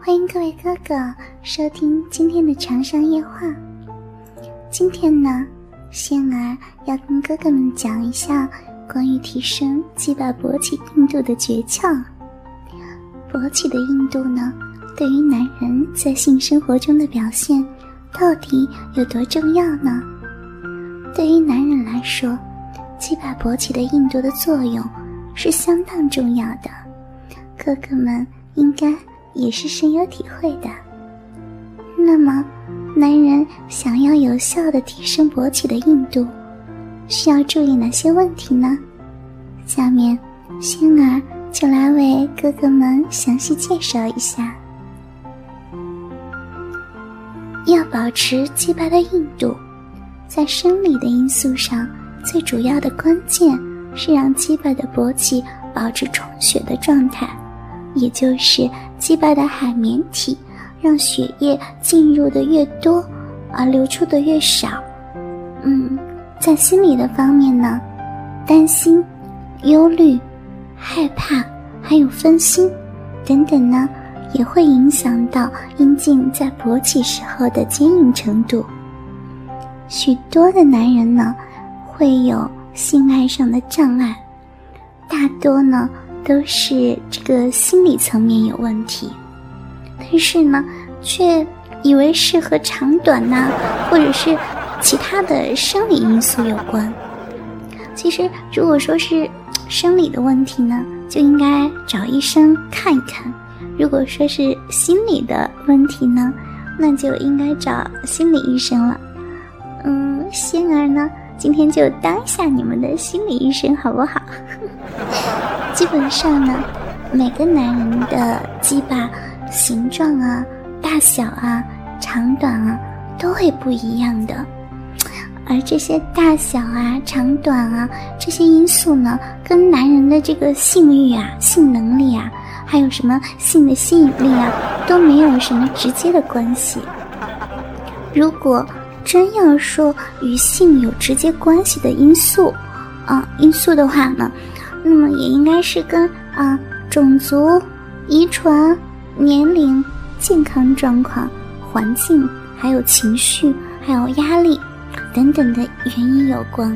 欢迎各位哥哥收听今天的长上夜话。今天呢，仙儿要跟哥哥们讲一下关于提升鸡巴勃起硬度的诀窍。勃起的硬度呢，对于男人在性生活中的表现，到底有多重要呢？对于男人来说，鸡巴勃起的硬度的作用是相当重要的。哥哥们应该。也是深有体会的。那么，男人想要有效的提升勃起的硬度，需要注意哪些问题呢？下面，仙儿就来为哥哥们详细介绍一下。要保持鸡巴的硬度，在生理的因素上，最主要的关键是让鸡巴的勃起保持充血的状态。也就是击败的海绵体，让血液进入的越多，而流出的越少。嗯，在心理的方面呢，担心、忧虑、害怕，还有分心等等呢，也会影响到阴茎在勃起时候的坚硬程度。许多的男人呢，会有性爱上的障碍，大多呢。都是这个心理层面有问题，但是呢，却以为是和长短呐，或者是其他的生理因素有关。其实，如果说是生理的问题呢，就应该找医生看一看；如果说是心理的问题呢，那就应该找心理医生了。嗯，仙儿呢？今天就当一下你们的心理医生好不好？基本上呢，每个男人的鸡巴形状啊、大小啊、长短啊都会不一样的，而这些大小啊、长短啊这些因素呢，跟男人的这个性欲啊、性能力啊，还有什么性的吸引力啊，都没有什么直接的关系。如果真要说与性有直接关系的因素，啊，因素的话呢，那么也应该是跟啊种族、遗传、年龄、健康状况、环境，还有情绪，还有压力等等的原因有关。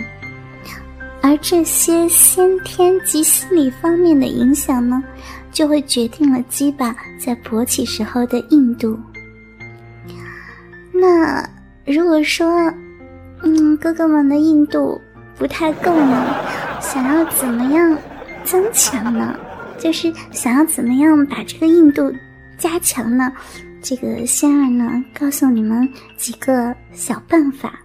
而这些先天及心理方面的影响呢，就会决定了鸡巴在勃起时候的硬度。那。如果说，嗯，哥哥们的硬度不太够呢，想要怎么样增强呢？就是想要怎么样把这个硬度加强呢？这个仙儿呢，告诉你们几个小办法。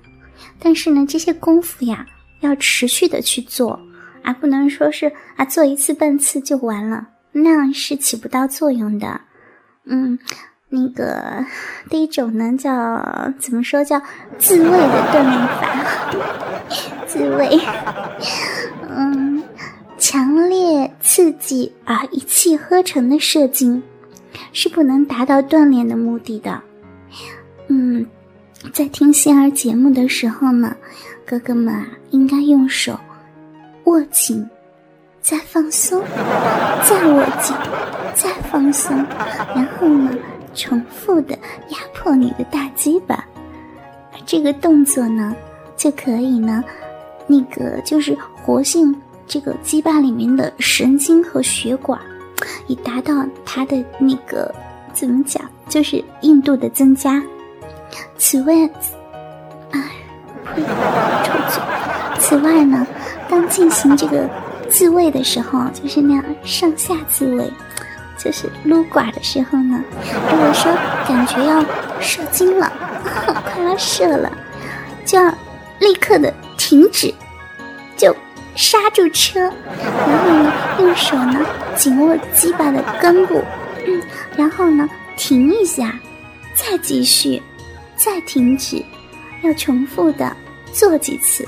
但是呢，这些功夫呀，要持续的去做啊，不能说是啊做一次半次就完了，那样是起不到作用的。嗯。那个第一种呢，叫怎么说？叫自慰的锻炼法。自慰，嗯，强烈刺激而一气呵成的射精，是不能达到锻炼的目的的。嗯，在听仙儿节目的时候呢，哥哥们啊，应该用手握紧，再放松，再握紧，再放松，然后呢？重复的压迫你的大鸡巴，这个动作呢，就可以呢，那个就是活性这个鸡巴里面的神经和血管，以达到它的那个怎么讲，就是硬度的增加。此外，哎，呸，抽嘴。此外呢，当进行这个自慰的时候，就是那样上下自慰。就是撸管的时候呢，如果说感觉要射精了，快要射了，就要立刻的停止，就刹住车，然后呢，用手呢紧握鸡巴的根部，嗯然后呢停一下，再继续，再停止，要重复的做几次。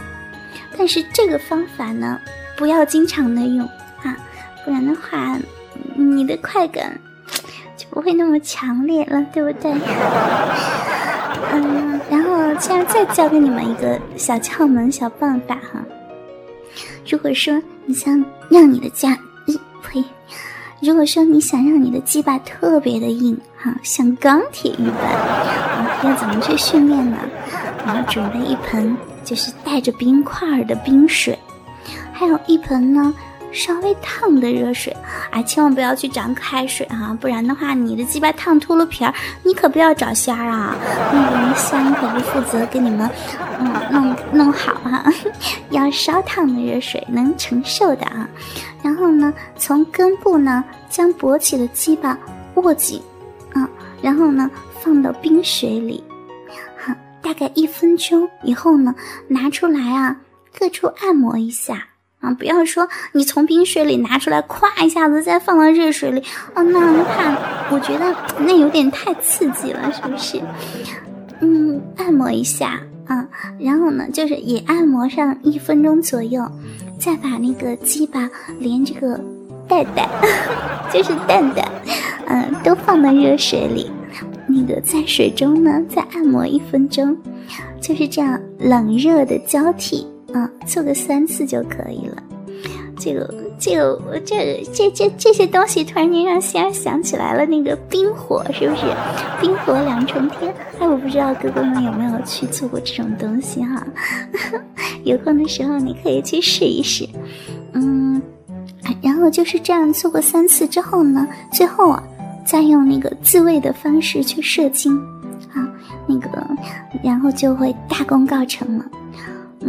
但是这个方法呢，不要经常的用啊，不然的话。你的快感就不会那么强烈了，对不对？嗯，然后现在再教给你们一个小窍门、小办法哈。如果说你想让你的家，呸，如果说你想让你的鸡巴特别的硬哈，像钢铁一般，要怎么去训练呢？我要准备一盆就是带着冰块的冰水，还有一盆呢。稍微烫的热水啊，千万不要去找开水哈，不然的话，你的鸡巴烫秃噜皮儿，你可不要找仙儿啊！那个仙可不负责给你们，嗯，弄弄好哈，要烧烫的热水，能承受的啊。然后呢，从根部呢，将勃起的鸡巴握紧，啊，然后呢，放到冰水里，好，大概一分钟以后呢，拿出来啊，各处按摩一下。啊，不要说你从冰水里拿出来，咵一下子再放到热水里，啊，那怕我觉得那有点太刺激了，是不是？嗯，按摩一下啊，然后呢，就是也按摩上一分钟左右，再把那个鸡巴连这个蛋蛋，就是蛋蛋，嗯，都放到热水里，那个在水中呢再按摩一分钟，就是这样冷热的交替。啊，做个三次就可以了。这个，这个，我这这这这些东西，突然间让仙儿想起来了，那个冰火是不是？冰火两重天。哎，我不知道哥哥们有没有去做过这种东西哈。有空的时候你可以去试一试。嗯，然后就是这样做过三次之后呢，最后啊，再用那个自慰的方式去射精，啊，那个，然后就会大功告成了。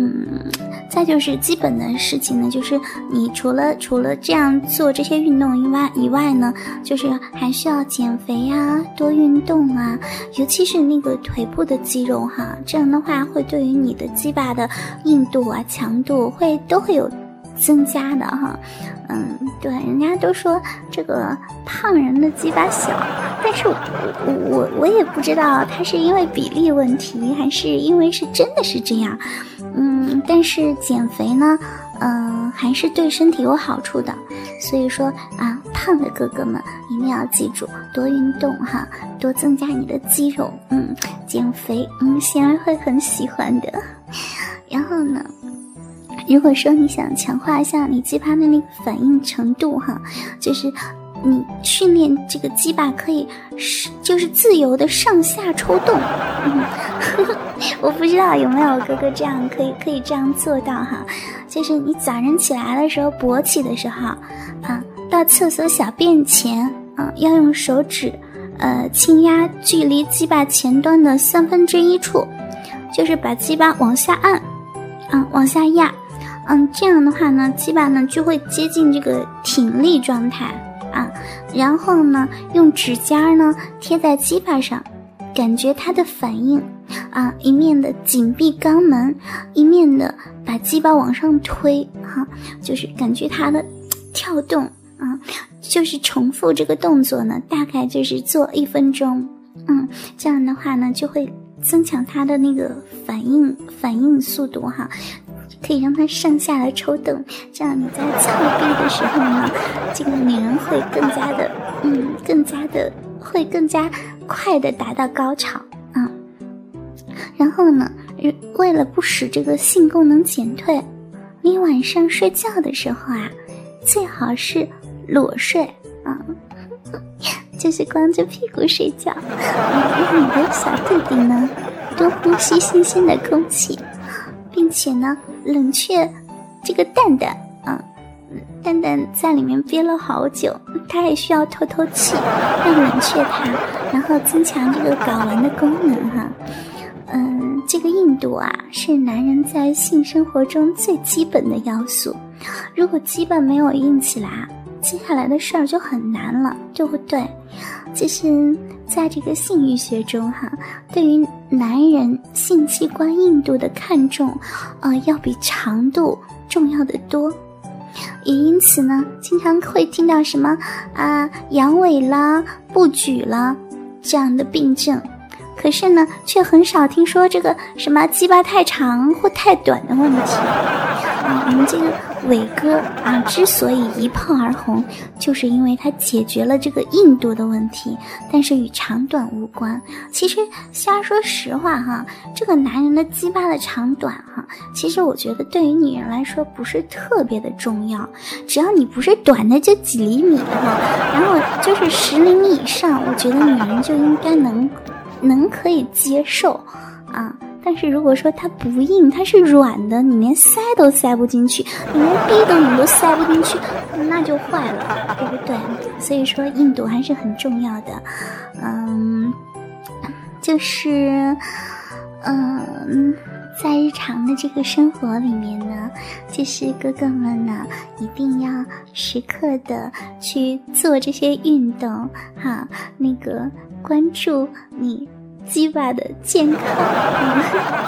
嗯，再就是基本的事情呢，就是你除了除了这样做这些运动以外以外呢，就是还需要减肥呀，多运动啊，尤其是那个腿部的肌肉哈，这样的话会对于你的鸡巴的硬度啊、强度会都会有。增加的哈，嗯，对，人家都说这个胖人的鸡巴小，但是我我我也不知道他是因为比例问题，还是因为是真的是这样，嗯，但是减肥呢，嗯，还是对身体有好处的，所以说啊，胖的哥哥们一定要记住多运动哈，多增加你的肌肉，嗯，减肥，嗯，仙儿会很喜欢的，然后呢。如果说你想强化一下你鸡巴的那个反应程度哈，就是你训练这个鸡巴可以是就是自由的上下抽动，我不知道有没有哥哥这样可以可以这样做到哈，就是你早晨起来的时候勃起的时候啊，到厕所小便前啊，要用手指呃轻压距离鸡巴前端的三分之一处，就是把鸡巴往下按啊往下压。嗯，这样的话呢，鸡巴呢就会接近这个挺立状态。啊，然后呢，用指尖呢贴在鸡巴上，感觉它的反应啊，一面的紧闭肛门，一面的把鸡巴往上推，哈，就是感觉它的跳动啊，就是重复这个动作呢，大概就是做一分钟，嗯，这样的话呢就会增强它的那个反应反应速度哈。可以让它上下的抽动，这样你在操逼的时候呢，这个女人会更加的，嗯，更加的会更加快的达到高潮啊。然后呢，为了不使这个性功能减退，你晚上睡觉的时候啊，最好是裸睡啊，就是光着屁股睡觉，让你的小弟弟呢多呼吸新鲜的空气。并且呢，冷却这个蛋蛋啊，蛋蛋在里面憋了好久，它也需要透透气，要冷却它，然后增强这个睾丸的功能哈。嗯，这个硬度啊，是男人在性生活中最基本的要素。如果基本没有硬起来，接下来的事儿就很难了，对不对？其实，在这个性欲学中，哈，对于男人性器官硬度的看重，呃，要比长度重要的多。也因此呢，经常会听到什么啊阳痿啦、不举啦这样的病症，可是呢，却很少听说这个什么鸡巴太长或太短的问题。啊，我们这个伟哥啊，之所以一炮而红，就是因为他解决了这个硬度的问题，但是与长短无关。其实，瞎说实话哈，这个男人的鸡巴的长短哈，其实我觉得对于女人来说不是特别的重要，只要你不是短的就几厘米哈，然后就是十厘米以上，我觉得女人就应该能能可以接受啊。但是如果说它不硬，它是软的，你连塞都塞不进去，你连逼斗你都塞不进去，那就坏了，对不对？所以说硬度还是很重要的，嗯，就是，嗯，在日常的这个生活里面呢，其实哥哥们呢一定要时刻的去做这些运动，哈，那个关注你。鸡巴的健康，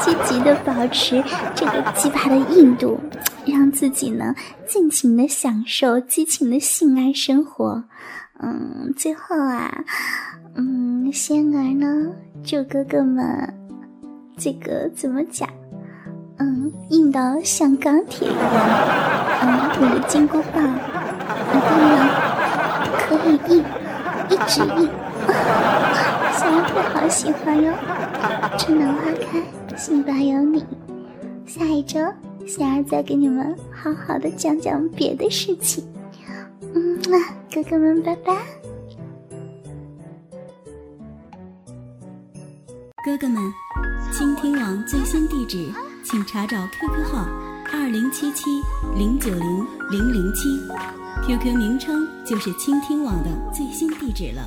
积极的保持这个鸡巴的硬度，让自己呢尽情的享受激情的性爱生活。嗯，最后啊，嗯，仙儿呢祝哥哥们这个怎么讲？嗯，硬到像钢铁一样。嗯，你的金箍棒一定要可以硬，一直硬。小儿会好喜欢哟，春暖花开，心吧有你。下一周，小儿再给你们好好的讲讲别的事情。嗯，哥哥们，拜拜。哥哥们，倾听网最新地址，请查找 QQ 号二零七七零九零零零七，QQ 名称就是倾听网的最新地址了。